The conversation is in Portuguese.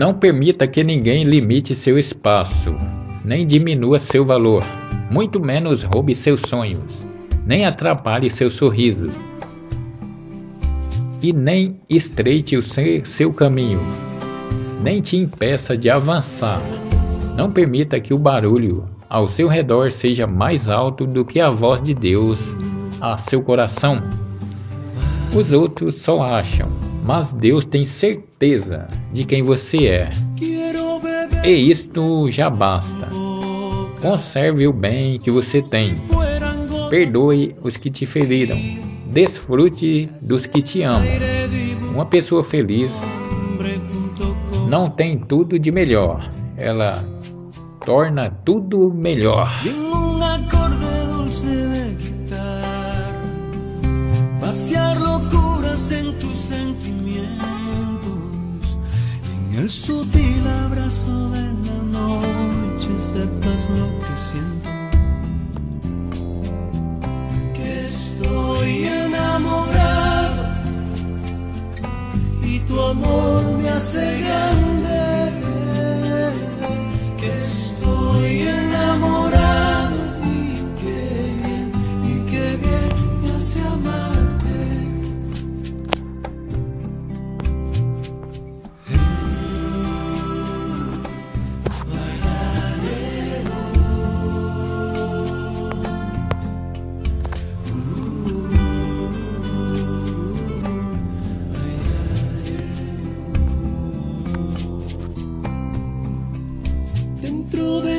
Não permita que ninguém limite seu espaço, nem diminua seu valor, muito menos roube seus sonhos, nem atrapalhe seu sorriso, e nem estreite o seu caminho, nem te impeça de avançar. Não permita que o barulho ao seu redor seja mais alto do que a voz de Deus a seu coração. Os outros só acham, mas Deus tem certeza de quem você é. E isto já basta. Conserve o bem que você tem. Perdoe os que te feriram. Desfrute dos que te amam. Uma pessoa feliz não tem tudo de melhor. Ela torna tudo melhor. El sutil abrazo de la noche sepas lo que siento. Que estoy enamorado y tu amor me hace grande. Dentro de